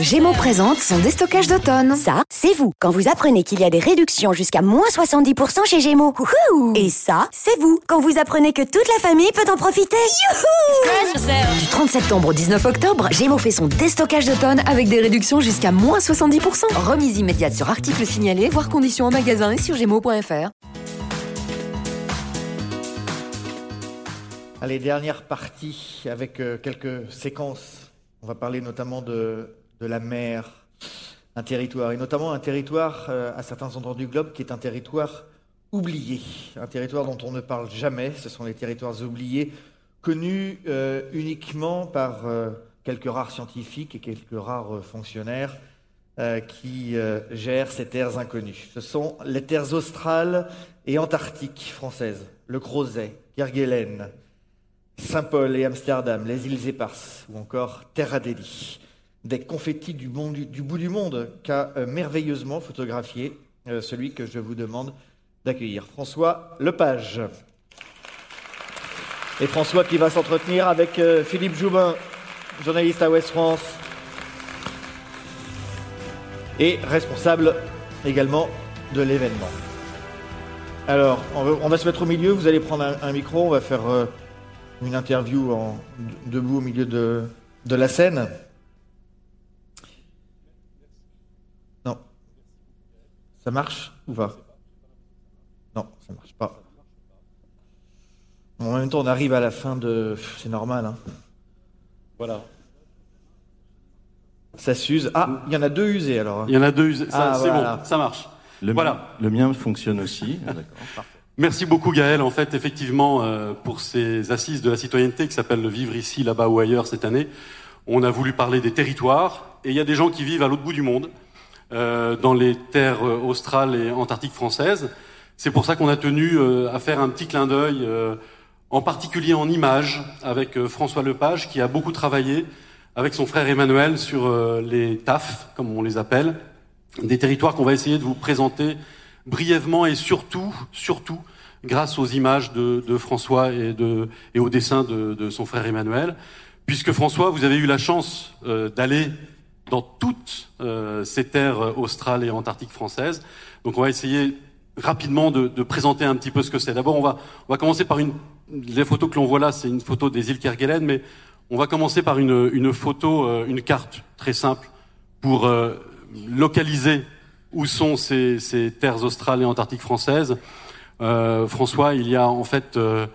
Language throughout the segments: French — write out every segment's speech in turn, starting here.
Gémeaux présente son déstockage d'automne. Ça, c'est vous. Quand vous apprenez qu'il y a des réductions jusqu'à moins 70% chez Gémeaux. Wouhou Et ça, c'est vous. Quand vous apprenez que toute la famille peut en profiter. Youhou Du 30 septembre au 19 octobre, Gémeaux fait son déstockage d'automne avec des réductions jusqu'à moins 70%. Remise immédiate sur articles signalés, voire conditions en magasin et sur gémeaux.fr. Allez, dernière partie avec euh, quelques séquences. On va parler notamment de, de la mer, un territoire, et notamment un territoire euh, à certains endroits du globe qui est un territoire oublié, un territoire dont on ne parle jamais. Ce sont les territoires oubliés, connus euh, uniquement par euh, quelques rares scientifiques et quelques rares fonctionnaires qui gèrent ces terres inconnues. Ce sont les terres australes et antarctiques françaises, le Crozet, Kerguelen, Saint-Paul et Amsterdam, les îles Éparses ou encore Terre Adélie. Des confettis du, bout du monde qu'a euh, merveilleusement photographié euh, celui que je vous demande d'accueillir, François Lepage. Et François qui va s'entretenir avec euh, Philippe Joubin, journaliste à Ouest France et responsable également de l'événement. Alors, on va, se mettre au milieu, vous allez prendre un, micro, on va faire une interview en, debout au milieu de la scène. Non. Ça marche ou pas? Non, ça marche pas. Bon, en même temps, on arrive à la fin de... C'est normal, hein. Voilà. Ça s'use. Ah, il y en a deux usés alors. hein. Il y en a deux. Ça, Ah, c'est voilà. bon, ça marche. Le, Voilà. mien, le mien fonctionne aussi. Ah, D'accord, parfait. Merci beaucoup Gaël. En fait, effectivement, euh, pour ces assises de la citoyenneté qui s'appellent le Vivre ici, là-bas ou ailleurs cette année, on a voulu parler des territoires. Et il y a des gens qui vivent à l'autre bout du monde, dans les terres euh, australes et antarctiques françaises. C'est pour ça qu'on a tenu euh, à faire un petit clin d'œil, euh, en particulier en images, avec euh, François Lepage, qui a beaucoup travaillé avec son frère Emmanuel sur euh, les TAF, comme on les appelle, des territoires qu'on va essayer de vous présenter brièvement et surtout, surtout, grâce aux images de, de François et, de, et au dessin de, de son frère Emmanuel, puisque François, vous avez eu la chance euh, d'aller dans toutes euh, ces terres australes et antarctiques françaises. Donc on va essayer rapidement de, de présenter un petit peu ce que c'est. D'abord, on va, on va commencer par une... Les photos que l'on voit là, c'est une photo des îles Kerguelen, mais on va commencer par une, une photo, euh, une carte très simple pour euh, localiser où sont ces, ces terres australes et antarctiques françaises. Euh, François, il y a en fait euh,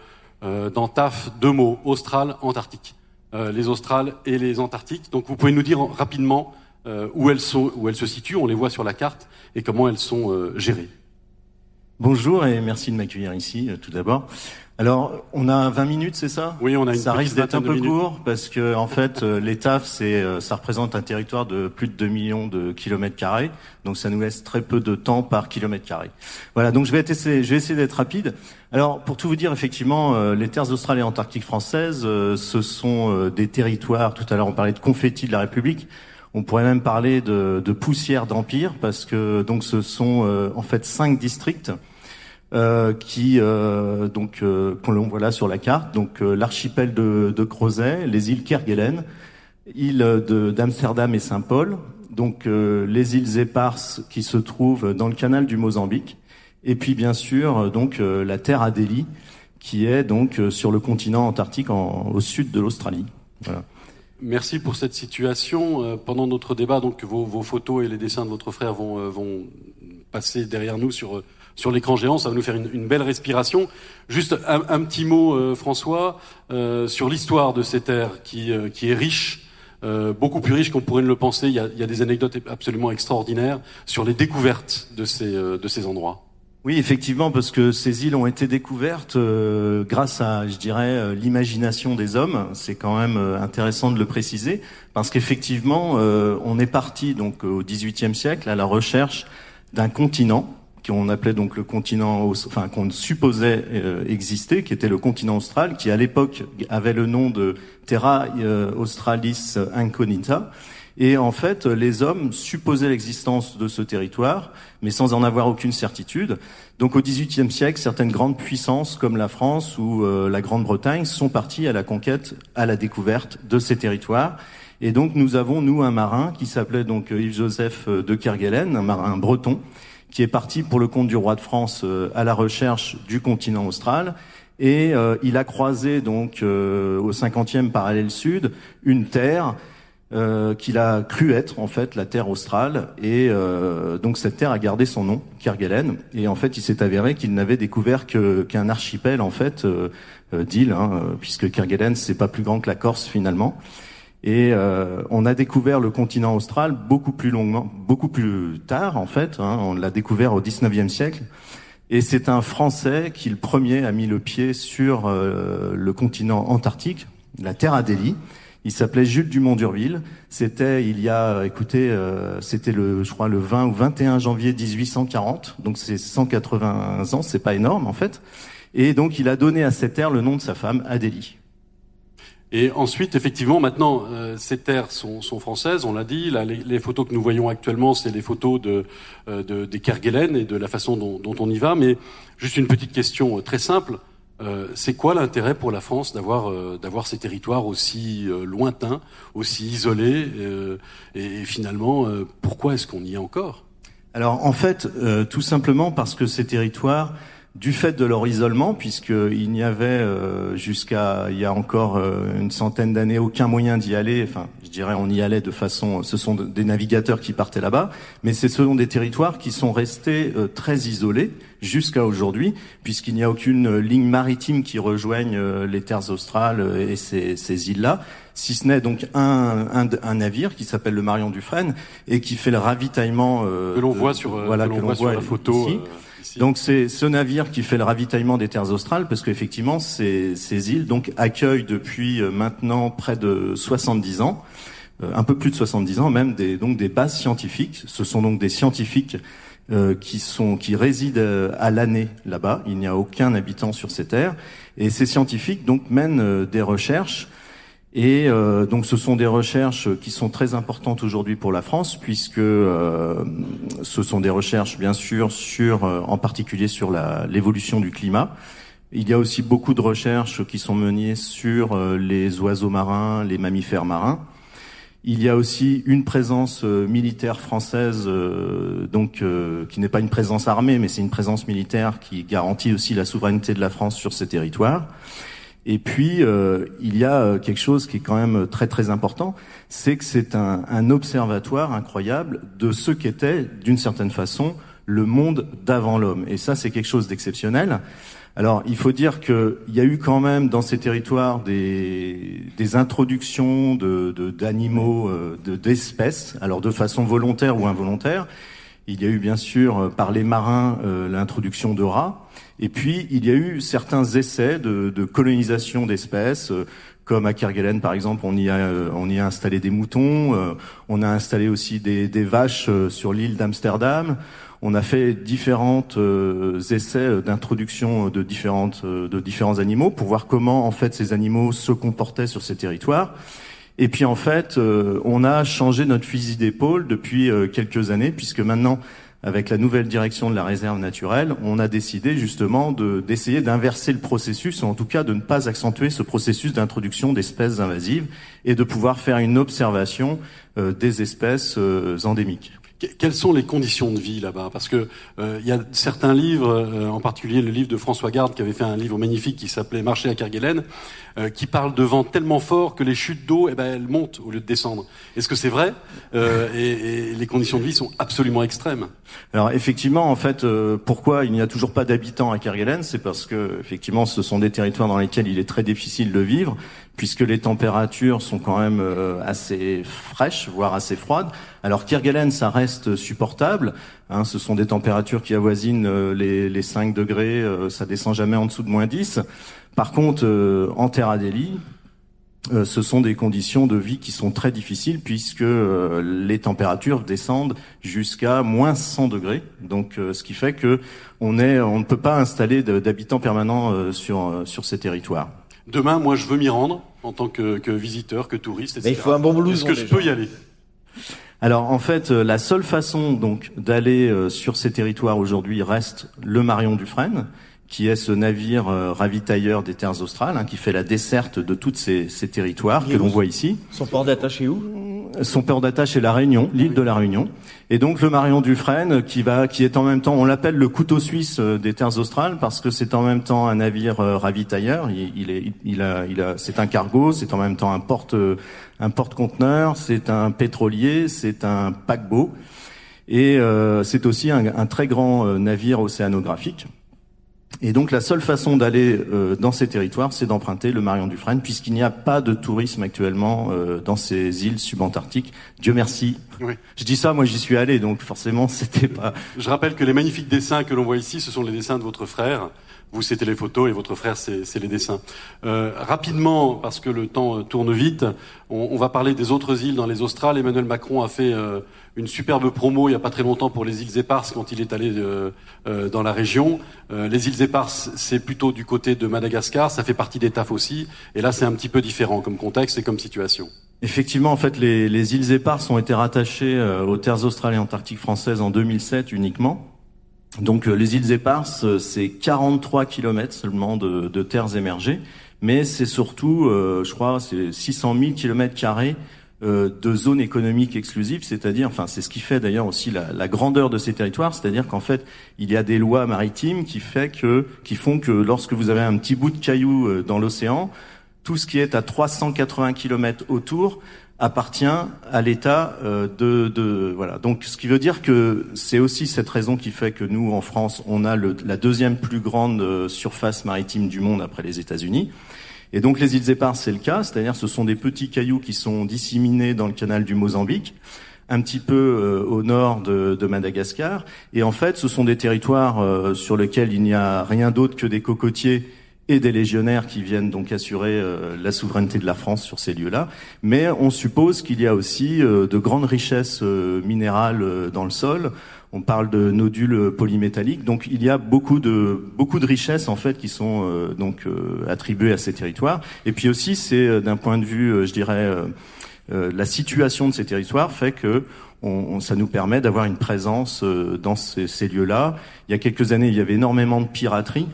euh, dans TAF deux mots, austral, antarctique. Euh, les australes et les antarctiques. Donc vous pouvez nous dire rapidement euh, où, elles sont, où elles se situent, on les voit sur la carte, et comment elles sont euh, gérées. Bonjour et merci de m'accueillir ici, euh, tout d'abord. Alors, on a 20 minutes, c'est ça? Oui, on a une Ça risque d'être un peu minutes. court parce que, en fait, les TAF, c'est, ça représente un territoire de plus de 2 millions de kilomètres carrés. Donc, ça nous laisse très peu de temps par kilomètre carré. Voilà. Donc, je vais essayer, je vais essayer d'être rapide. Alors, pour tout vous dire, effectivement, euh, les terres australes et antarctiques françaises, euh, ce sont euh, des territoires. Tout à l'heure, on parlait de confettis de la République. On pourrait même parler de, poussière d'empire parce que donc ce sont en fait cinq districts qui donc qu'on voit là sur la carte. Donc l'archipel de, de Crozet, les îles Kerguelen, îles d'Amsterdam et Saint-Paul, donc les îles éparses qui se trouvent dans le canal du Mozambique, et puis bien sûr euh, donc euh, la Terre Adélie qui est donc euh, sur le continent antarctique en- au sud de l'Australie. Voilà. Merci pour cette situation. Pendant notre débat, donc vos, vos photos et les dessins de votre frère vont, vont passer derrière nous sur sur l'écran géant. Ça va nous faire une, une belle respiration. Juste un, petit mot, euh, François, euh, sur l'histoire de ces terres qui euh, qui est riche. beaucoup plus riche qu'on pourrait ne le penser. Il y, a, il y a des anecdotes absolument extraordinaires sur les découvertes de ces, de ces endroits. Oui, effectivement, parce que ces îles ont été découvertes euh, grâce à, je dirais, euh, l'imagination des hommes. C'est quand même euh, intéressant de le préciser, parce qu'effectivement, euh, on est parti donc au XVIIIe siècle à la recherche d'un continent qu'on appelait donc le continent, enfin qu'on supposait euh, exister, qui était le continent austral, qui à l'époque avait le nom de Terra euh, Australis Incognita. Et en fait, les hommes supposaient l'existence de ce territoire, mais sans en avoir aucune certitude. Donc au XVIIIe siècle, certaines grandes puissances comme la France ou euh, la Grande-Bretagne sont parties à la conquête, à la découverte de ces territoires. Et donc nous avons nous un marin qui s'appelait donc Yves-Joseph de Kerguelen, un marin breton, qui est parti pour le compte du roi de France à la recherche du continent austral. Et il a croisé donc au 50e parallèle sud une terre euh, qu'il a cru être en fait la terre australe. Et euh, donc cette terre a gardé son nom Kerguelen. Et en fait il s'est avéré qu'il n'avait découvert qu'un archipel en fait euh, euh d'îles hein, puisque Kerguelen c'est pas plus grand que la Corse finalement. Et on a découvert le continent austral beaucoup plus longuement beaucoup plus tard en fait hein, on l'a découvert au 19e siècle. Et c'est un Français qui le premier a mis le pied sur le continent antarctique la terre Adélie il s'appelait Jules Dumont d'Urville. C'était il y a, écoutez, euh, c'était le, je crois le 20 ou 21 janvier 1840. Donc c'est 180 ans, c'est pas énorme en fait. Et donc il a donné à cette terre le nom de sa femme, Adélie. Et ensuite, effectivement, maintenant, euh, ces terres sont, sont, françaises, on l'a dit. Là, les, les, photos que nous voyons actuellement, c'est les photos de, euh, de, des Kerguelen et de la façon dont, dont, on y va. Mais juste une petite question euh, très simple. Euh, c'est quoi l'intérêt pour la France d'avoir euh, ces territoires aussi euh, lointains, aussi isolés et, finalement pourquoi est-ce qu'on y est encore? Alors en fait, tout simplement parce que ces territoires du fait de leur isolement, puisqu'il n'y avait jusqu'à il y a encore une centaine d'années aucun moyen d'y aller. Enfin, je dirais on y allait de façon. Ce sont des navigateurs qui partaient là-bas, mais c'est selon des territoires qui sont restés très isolés jusqu'à aujourd'hui, puisqu'il n'y a aucune ligne maritime qui rejoigne les terres australes et ces, ces îles-là si ce n'est donc un, un, un, navire qui s'appelle le Marion Dufresne et qui fait le ravitaillement euh, que l'on voit sur voilà que l'on voit, sur la photo ici. Donc c'est ce navire qui fait le ravitaillement des terres australes parce qu'effectivement ces, ces îles donc accueillent depuis euh, maintenant près de 70 ans, euh, un peu plus de 70 ans même des donc des bases scientifiques. Ce sont donc des scientifiques euh, qui sont qui résident euh, à l'année là-bas. Il n'y a aucun habitant sur ces terres et ces scientifiques donc mènent des recherches et euh, donc ce sont des recherches qui sont très importantes aujourd'hui pour la France puisque euh, ce sont des recherches bien sûr sur euh, en particulier sur l'évolution du climat. Il y a aussi beaucoup de recherches qui sont menées sur euh, les oiseaux marins, les mammifères marins. Il y a aussi une présence militaire française, donc qui n'est pas une présence armée, mais c'est une présence militaire qui garantit aussi la souveraineté de la France sur ces territoires. Et puis, euh, il y a euh, quelque chose qui est quand même très très important, c'est que c'est un, un, observatoire incroyable de ce qu'était, d'une certaine façon, le monde d'avant l'homme. Et ça, c'est quelque chose d'exceptionnel. Alors, il faut dire qu'il y a eu quand même dans ces territoires des, des introductions d'animaux, de, de, euh, d'espèces, alors de façon volontaire ou involontaire. Il y a eu bien sûr par les marins l'introduction de rats. Et puis, il y a eu certains essais de, de colonisation d'espèces, euh, comme à Kerguelen, par exemple, on y a, euh, on y a installé des moutons, euh, on a installé aussi des, des vaches sur l'île d'Amsterdam. On a fait différents essais d'introduction de différentes de différents animaux pour voir comment en fait ces animaux se comportaient sur ces territoires. Et puis en fait, on a changé notre fusil d'épaule depuis quelques années puisque maintenant avec la nouvelle direction de la réserve naturelle, on a décidé justement d'essayer d'inverser le processus, ou en tout cas de ne pas accentuer ce processus d'introduction d'espèces invasives et de pouvoir faire une observation euh, des espèces euh, endémiques. Quelles sont les conditions de vie là-bas? Parce que euh, il y a certains livres, euh, en particulier le livre de François Garde, qui avait fait un livre magnifique qui s'appelait Marcher à Kerguelen, euh, qui parle de vent tellement fort que les chutes d'eau, eh ben, elles montent au lieu de descendre. Est-ce que c'est vrai? Euh, et, et, les conditions de vie sont absolument extrêmes. Alors effectivement, en fait, euh, pourquoi il n'y a toujours pas d'habitants à Kerguelen? C'est parce que effectivement, ce sont des territoires dans lesquels il est très difficile de vivre puisque les températures sont quand même euh, assez fraîches, voire assez froides. Alors Kirgalen, ça reste supportable. Hein, ce sont des températures qui avoisinent euh, les, les, 5 degrés, euh, ça descend jamais en dessous de moins 10. Par contre, en Terre Adélie, ce sont des conditions de vie qui sont très difficiles puisque les températures descendent jusqu'à moins 100 degrés. Donc, ce qui fait que on ne peut pas installer d'habitants permanents sur ces territoires. Demain, moi, je veux m'y rendre en tant que, que, visiteur, que touriste, etc. Mais il faut un bon blouson. Est-ce que je peux y aller? Alors en fait, euh, la seule façon donc d'aller euh, sur ces territoires aujourd'hui reste le Marion Dufresne, qui est ce navire euh, ravitailleur des terres australes, hein, qui fait la desserte de tous ces, ces, territoires que l'on voit ici. Son port d'attache est où? Son port d'attache est la Réunion, l'île de la Réunion. Et donc le Marion Dufresne, qui va, qui est en même temps, on l'appelle le couteau suisse euh, des terres australes parce que c'est en même temps un navire euh, ravitailleur. Il, il est, il a, il a, c'est un cargo, c'est en même temps un porte, un porte-conteneur, c'est un pétrolier, c'est un paquebot. Et euh, c'est aussi un, un, très grand navire océanographique. Et donc la seule façon d'aller euh, dans ces territoires, c'est d'emprunter le Marion Dufresne, puisqu'il n'y a pas de tourisme actuellement euh, dans ces îles subantarctiques. Dieu merci. Oui. Je dis ça, moi j'y suis allé, donc forcément c'était pas. Je rappelle que les magnifiques dessins que l'on voit ici, ce sont les dessins de votre frère. Vous, c'était les photos et votre frère, c'est les dessins. Euh, rapidement, parce que le temps euh, tourne vite, on, on, va parler des autres îles dans les Australes. Emmanuel Macron a fait euh, une superbe promo il n'y a pas très longtemps pour les îles Éparses quand il est allé euh, euh, dans la région. les îles Éparses, c'est plutôt du côté de Madagascar, ça fait partie des TAF aussi. Et là, c'est un petit peu différent comme contexte et comme situation. Effectivement, en fait, les, les îles Éparses ont été rattachées aux terres australes et antarctiques françaises en 2007 uniquement. Donc euh, les îles éparses, euh, c'est 43 kilomètres seulement de, de, terres émergées, mais c'est surtout, euh, je crois, c'est 600 000 kilomètres carrés de zones économiques exclusives, c'est-à-dire, enfin, c'est ce qui fait d'ailleurs aussi la, la, grandeur de ces territoires, c'est-à-dire qu'en fait, il y a des lois maritimes qui fait que, qui font que lorsque vous avez un petit bout de caillou dans l'océan, tout ce qui est à 380 kilomètres autour appartient à l'État euh, de, de, voilà. Donc, ce qui veut dire que c'est aussi cette raison qui fait que nous, en France, on a le, la deuxième plus grande euh, surface maritime du monde après les États-Unis. Et donc, les îles Éparses, c'est le cas, c'est-à-dire ce sont des petits cailloux qui sont disséminés dans le canal du Mozambique un petit peu euh, au nord de, Madagascar. Et en fait, ce sont des territoires sur lesquels il n'y a rien d'autre que des cocotiers et des légionnaires qui viennent donc assurer euh, la souveraineté de la France sur ces lieux-là. Mais on suppose qu'il y a aussi euh, de grandes richesses euh, minérales dans le sol. On parle de nodules polymétalliques, donc il y a beaucoup de beaucoup de richesses en fait qui sont donc attribuées à ces territoires. Et puis aussi, c'est d'un point de vue, je dirais, la situation de ces territoires fait que on, ça nous permet d'avoir une présence dans ces, ces lieux-là. Il y a quelques années, il y avait énormément de piraterie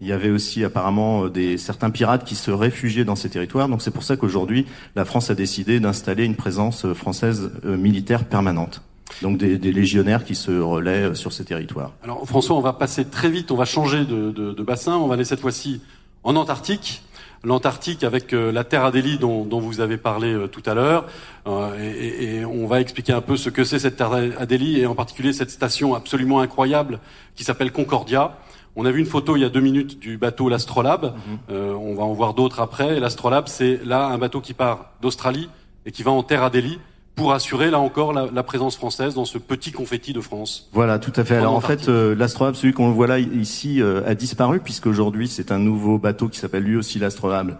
il y avait aussi apparemment euh, des, certains pirates qui se réfugiaient dans ces territoires. Donc c'est pour ça qu'aujourd'hui, la France a décidé d'installer une présence euh, française euh, militaire permanente. Donc des, des, légionnaires qui se relaient sur ces territoires. Alors François, on va passer très vite, on va changer de, de, de bassin, on va aller cette fois-ci en Antarctique. L'Antarctique avec la Terre Adélie dont, dont vous avez parlé tout à l'heure, euh, et, et, on va expliquer un peu ce que c'est cette Terre Adélie et en particulier cette station absolument incroyable qui s'appelle Concordia. On a vu une photo il y a deux minutes du bateau l'Astrolabe. Mhm. euh, on va en voir d'autres après. L'Astrolabe, c'est là un bateau qui part d'Australie et qui va en terre Adélie pour assurer là encore la, la, présence française dans ce petit confetti de France. Voilà, tout à fait. Alors en fait, euh, l'Astrolabe, celui qu'on voit là ici, euh, a disparu puisqu'aujourd'hui c'est un nouveau bateau qui s'appelle lui aussi l'Astrolabe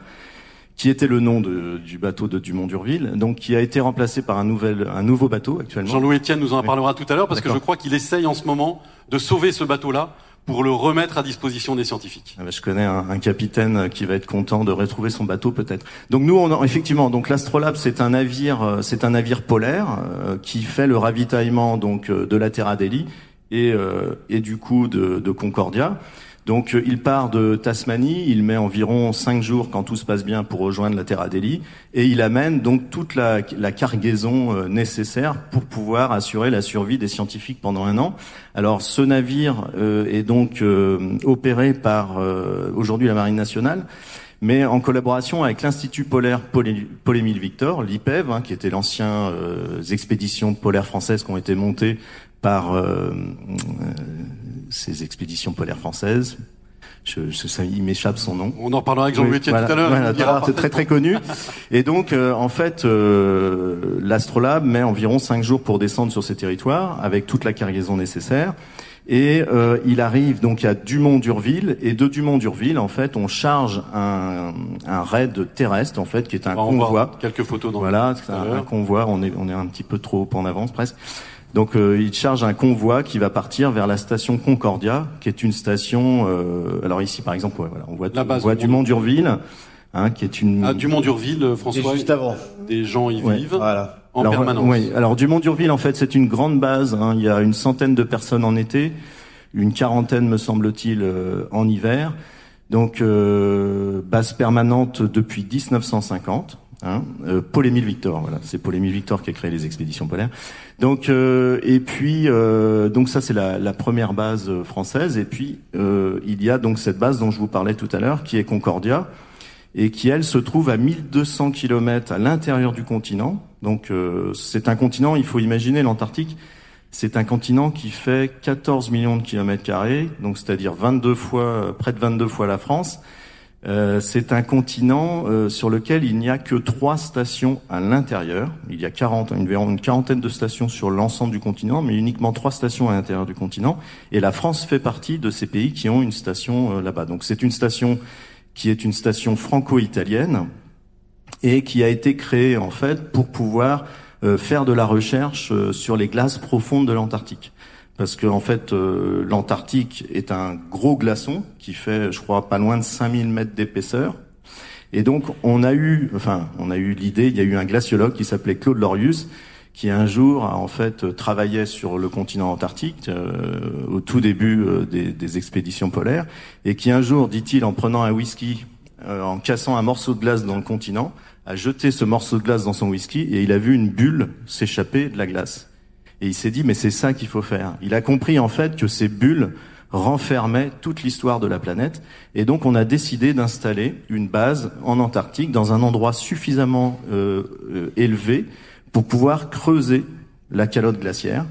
qui était le nom de, du bateau de Dumont d'Urville, donc qui a été remplacé par un nouvel, un nouveau bateau actuellement. Jean-Louis Etienne nous en parlera tout à l'heure parce que je crois qu'il essaye en ce moment de sauver ce bateau-là pour le remettre à disposition des scientifiques. Ah bah, je connais un, capitaine qui va être content de retrouver son bateau peut-être. Donc nous, on a, effectivement, donc l'Astrolabe, c'est un navire, euh, c'est un navire polaire euh, qui fait le ravitaillement donc euh, de la Terra Adélie et, euh, et du coup de, de Concordia. Donc euh, il part de Tasmanie, il met environ cinq jours quand tout se passe bien pour rejoindre la Terre Adélie, et il amène donc toute la, cargaison euh, nécessaire pour pouvoir assurer la survie des scientifiques pendant un an. Alors ce navire euh, est donc opéré par aujourd'hui la Marine nationale mais en collaboration avec l'Institut polaire Paul-Émile Victor, l'IPEV, hein, qui était l'ancien euh, expédition polaire française qui ont été montées par euh, ces expéditions polaires françaises. Je, je, ça, il m'échappe son nom. On en parlera avec Jean-Louis tout à l'heure. c'est très très connu. Et donc, euh, en fait, euh, l'Astrolabe met environ cinq jours pour descendre sur ces territoires avec toute la cargaison nécessaire. Et euh, il arrive donc à Dumont-d'Urville et de Dumont-d'Urville, en fait, on charge un, un raid terrestre, en fait, qui est un convoi. quelques photos. Dans voilà, un, un, convoi. On est on est un petit peu trop en avance presque. Donc euh, il charge un convoi qui va partir vers la station Concordia, qui est une station. Euh, alors ici, par exemple, ouais, voilà, on voit, on voit Dumont d'Urville, hein, qui est une. Ah, Dumont d'Urville, François. juste avant. Des gens y vivent. Voilà. En alors, permanence. Oui. Alors Dumont d'Urville, en fait, c'est une grande base. Hein, il y a une centaine de personnes en été une quarantaine, me semble-t-il, en hiver. Donc base permanente depuis 1950. Hein, euh, Paul Émile Victor, voilà, c'est Paul Émile Victor qui a créé les expéditions polaires. Donc euh, et puis euh, donc ça c'est la, la, première base euh, française et puis euh, il y a donc cette base dont je vous parlais tout à l'heure qui est Concordia et qui elle se trouve à 1200 km à l'intérieur du continent. Donc c'est un continent, il faut imaginer l'Antarctique, c'est un continent qui fait 14 millions de kilomètres carrés, donc c'est-à-dire 22 fois près de 22 fois la France. Euh, c'est un continent euh, sur lequel il n'y a que trois stations à l'intérieur. Il y a 40, une, une quarantaine de stations sur l'ensemble du continent, mais uniquement trois stations à l'intérieur du continent. Et la France fait partie de ces pays qui ont une station euh, là-bas. Donc c'est une station qui est une station franco-italienne et qui a été créée en fait pour pouvoir faire de la recherche sur les glaces profondes de l'Antarctique parce que en fait euh, l'Antarctique est un gros glaçon qui fait, je crois, pas loin de 5000 mètres d'épaisseur. Et donc on a eu, enfin, on a eu l'idée. Il y a eu un glaciologue qui s'appelait Claude Lorius, qui un jour a en fait travaillait sur le continent antarctique euh, au tout début euh, des, des, expéditions polaires, et qui un jour, dit-il, en prenant un whisky, en cassant un morceau de glace dans le continent, a jeté ce morceau de glace dans son whisky et il a vu une bulle s'échapper de la glace. Et il s'est dit, mais c'est ça qu'il faut faire. Il a compris en fait que ces bulles renfermaient toute l'histoire de la planète. Et donc on a décidé d'installer une base en Antarctique dans un endroit suffisamment euh, euh, élevé pour pouvoir creuser la calotte glaciaire.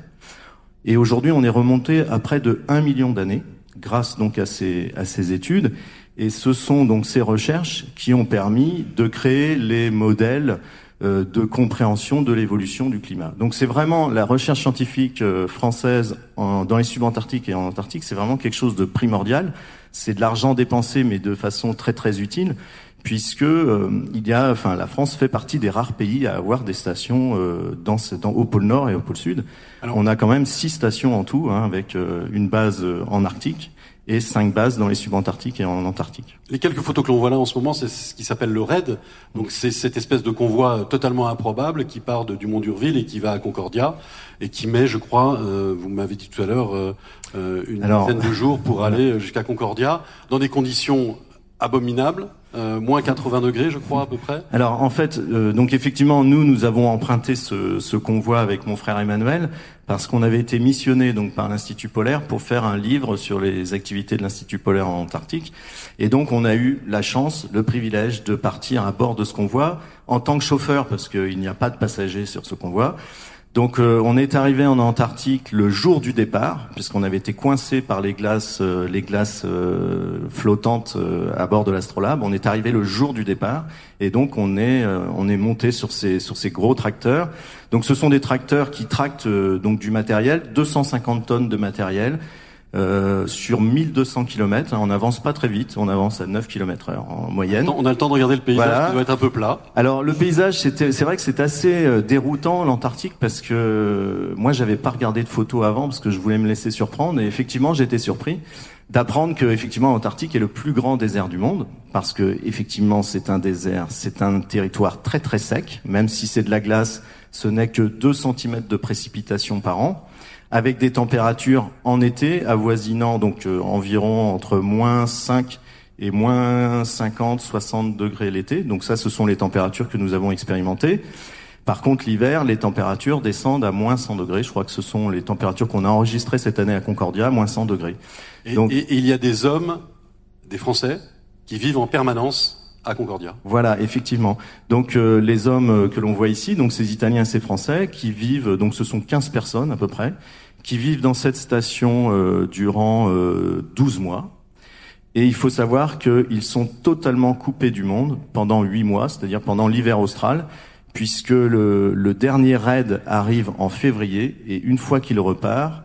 Et aujourd'hui, on est remonté à près de 1 million d'années grâce donc à ces, à ces études. Et ce sont donc ces recherches qui ont permis de créer les modèles de compréhension de l'évolution du climat. Donc c'est vraiment la recherche scientifique euh, française dans les subantarctiques et en Antarctique, c'est vraiment quelque chose de primordial. C'est de l'argent dépensé, mais de façon très très utile, puisque euh, il y a, enfin, la France fait partie des rares pays à avoir des stations dans, dans, au pôle Nord et au pôle Sud. On a quand même six stations en tout, hein, avec une base en Arctique et cinq bases dans les subantarctiques et en Antarctique. Les quelques photos que l'on voit là en ce moment, c'est ce qui s'appelle le RAID. Donc c'est cette espèce de convoi totalement improbable qui part de, du Mont d'Urville et qui va à Concordia et qui met, je crois, euh, vous m'avez dit tout à l'heure, euh, euh une dizaine de jours pour aller jusqu'à Concordia dans des conditions abominables. Euh, moins 80 degrés, je crois à peu près. Alors en fait, euh, donc effectivement, nous nous avons emprunté ce, ce convoi avec mon frère Emmanuel parce qu'on avait été missionné donc par l'Institut polaire pour faire un livre sur les activités de l'Institut polaire en Antarctique. Et donc on a eu la chance, le privilège de partir à bord de ce convoi en tant que chauffeur parce qu'il n'y a pas de passagers sur ce convoi. Donc euh, on est arrivé en Antarctique le jour du départ, puisqu'on avait été coincé par les glaces, euh, euh, flottantes à bord de l'Astrolabe. On est arrivé le jour du départ, et donc on est on est monté sur ces sur ces gros tracteurs. Donc ce sont des tracteurs qui tractent donc du matériel, 250 tonnes de matériel. Euh, sur 1200 km. Hein, on n'avance pas très vite, on avance à 9 km heure en moyenne. On a le temps de regarder le paysage qui doit être un peu plat. Alors le paysage, c'est vrai que c'est assez euh, déroutant l'Antarctique parce que euh, moi j'avais pas regardé de photos avant parce que je voulais me laisser surprendre et effectivement j'étais surpris d'apprendre que effectivement l'Antarctique est le plus grand désert du monde parce que effectivement c'est un désert, c'est un territoire très très sec, même si c'est de la glace, ce n'est que 2 cm de précipitation par an avec des températures en été avoisinant donc euh, environ entre moins 5 et moins 50, 60 degrés l'été. Donc ça, ce sont les températures que nous avons expérimentées. Par contre, l'hiver, les températures descendent à moins 100 degrés. Je crois que ce sont les températures qu'on a enregistrées cette année à Concordia, moins 100 degrés. Et, donc, et il y a des hommes, des Français, qui vivent en permanence Voilà, effectivement. Donc euh, les hommes euh, que l'on voit ici, donc ces Italiens ces Français, qui vivent, donc ce sont 15 personnes à peu près, qui vivent dans cette station euh, durant 12 mois. Et il faut savoir qu'ils sont totalement coupés du monde pendant 8 mois, c'est-à-dire pendant l'hiver austral, puisque le, le dernier raid arrive en février, et une fois qu'il repart,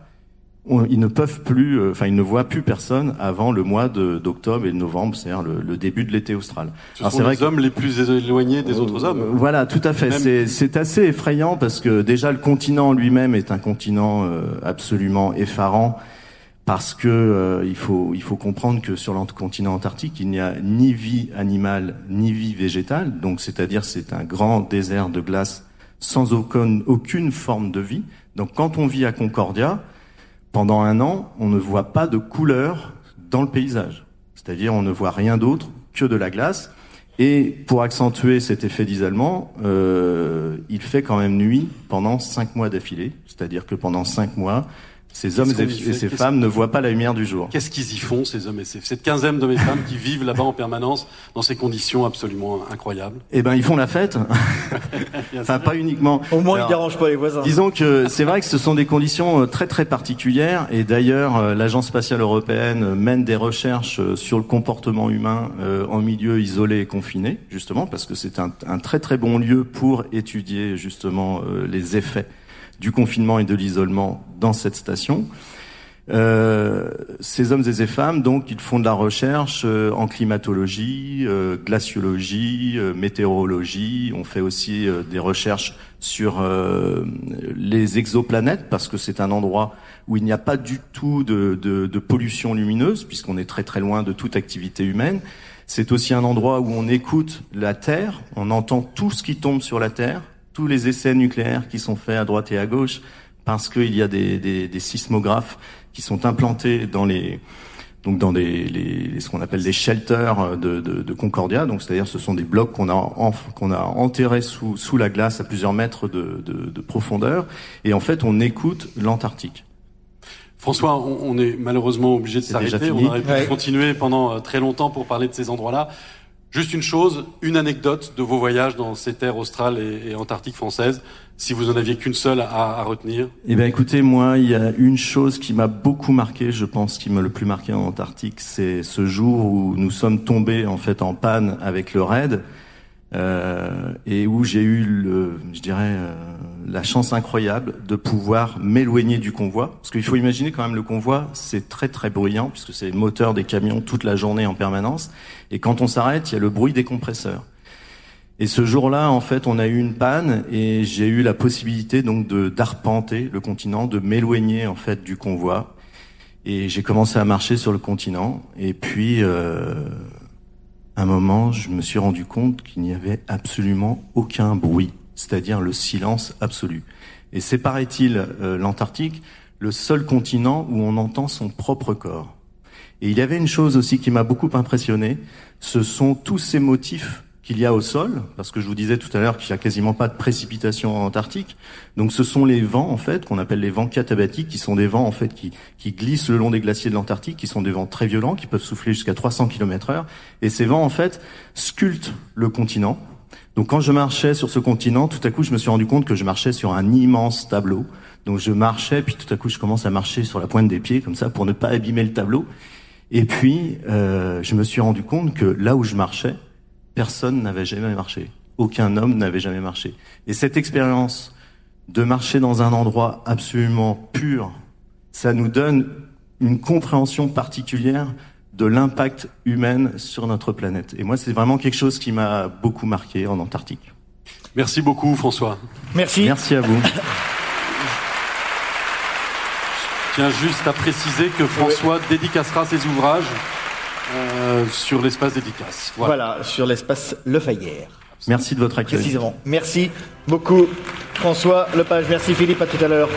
ils ne peuvent plus, euh, enfin ils ne voient plus personne avant le mois d'octobre et de novembre, c'est-à-dire le, début de l'été austral. Ce sont les hommes les plus éloignés des autres hommes. Euh, voilà, tout à fait. C'est assez effrayant parce que déjà le continent lui-même est un continent euh, absolument effarant parce que il faut il faut comprendre que sur le continent antarctique il n'y a ni vie animale ni vie végétale, donc c'est-à-dire c'est un grand désert de glace sans aucune aucune forme de vie. Donc quand on vit à Concordia pendant un an, on ne voit pas de couleur dans le paysage. C'est-à-dire, on ne voit rien d'autre que de la glace. Et pour accentuer cet effet d'isolement, euh, il fait quand même nuit pendant cinq mois d'affilée. C'est-à-dire que pendant cinq mois, ces hommes et, ces femmes ne voient pas la lumière du jour. Qu'est-ce qu'ils y font, ces hommes et ces cette quinzaine d'hommes et femmes qui vivent là-bas en permanence dans ces conditions absolument incroyables? Eh ben, ils font la fête. enfin, pas uniquement. Au moins, ils dérangent pas les voisins. Disons que c'est vrai que ce sont des conditions euh, très très particulières. Et d'ailleurs, euh, l'agence spatiale européenne mène des recherches euh, sur le comportement humain en milieu isolé et confiné, justement, parce que c'est un, un, très très bon lieu pour étudier justement les effets du confinement et de l'isolement dans cette station. Euh, ces hommes et ces femmes, donc, ils font de la recherche euh, en climatologie, euh, glaciologie, euh, météorologie. On fait aussi des recherches sur les exoplanètes parce que c'est un endroit où il n'y a pas du tout de, de, de pollution lumineuse puisqu'on est très très loin de toute activité humaine. C'est aussi un endroit où on écoute la Terre, on entend tout ce qui tombe sur la Terre, tous les essais nucléaires qui sont faits à droite et à gauche, parce qu'il y a des, des, des, sismographes qui sont implantés dans les donc dans des, les, ce qu'on appelle des shelters de, de, de Concordia. Donc c'est-à-dire ce sont des blocs qu'on a qu'on a enterrés sous sous la glace à plusieurs mètres de, de profondeur. Et en fait, on écoute l'Antarctique. François, on, est malheureusement obligé de s'arrêter. On aurait pu continuer pendant euh, très longtemps pour parler de ces endroits-là. Juste une chose, une anecdote de vos voyages dans ces terres australes et, antarctiques françaises, si vous en aviez qu'une seule à, retenir. Eh bien, écoutez, moi, il y a une chose qui m'a beaucoup marqué, je pense, qui m'a le plus marqué en Antarctique, c'est ce jour où nous sommes tombés en fait en panne avec le raid. Euh, et où j'ai eu le, je dirais, euh, la chance incroyable de pouvoir m'éloigner du convoi, parce qu'il faut imaginer quand même le convoi, c'est très très bruyant puisque c'est le moteur des camions toute la journée en permanence, et quand on s'arrête, il y a le bruit des compresseurs. Et ce jour-là, en fait, on a eu une panne et j'ai eu la possibilité donc de d'arpenter le continent, de m'éloigner en fait du convoi. Et j'ai commencé à marcher sur le continent. Et puis, euh, un moment, je me suis rendu compte qu'il n'y avait absolument aucun bruit, c'est-à-dire le silence absolu. Et c'est, paraît-il, euh, l'Antarctique, le seul continent où on entend son propre corps? Et il y avait une chose aussi qui m'a beaucoup impressionné, ce sont tous ces motifs qu'il y a au sol, parce que je vous disais tout à l'heure qu'il n'y a quasiment pas de précipitation en Antarctique. Donc ce sont les vents en fait qu'on appelle les vents catabatiques, qui sont des vents en fait qui, qui glissent le long des glaciers de l'Antarctique, qui sont des vents très violents, qui peuvent souffler jusqu'à 300 km/h. Et ces vents en fait sculptent le continent. Donc quand je marchais sur ce continent, tout à coup je me suis rendu compte que je marchais sur un immense tableau. Donc je marchais, puis tout à coup je commence à marcher sur la pointe des pieds comme ça pour ne pas abîmer le tableau. Et puis euh, je me suis rendu compte que là où je marchais, personne n'avait jamais marché. Aucun homme n'avait jamais marché. Et cette expérience de marcher dans un endroit absolument pur, ça nous donne une compréhension particulière de l'impact humain sur notre planète. Et moi, c'est vraiment quelque chose qui m'a beaucoup marqué en Antarctique. Merci beaucoup, François. Merci. Merci à vous. Je tiens juste à préciser que François dédicacera ses ouvrages euh, sur l'espace dédicace. Voilà. sur l'espace Le Fayère. Merci de votre accueil. Précisément. Merci beaucoup François Lepage. Merci Philippe, à tout à l'heure.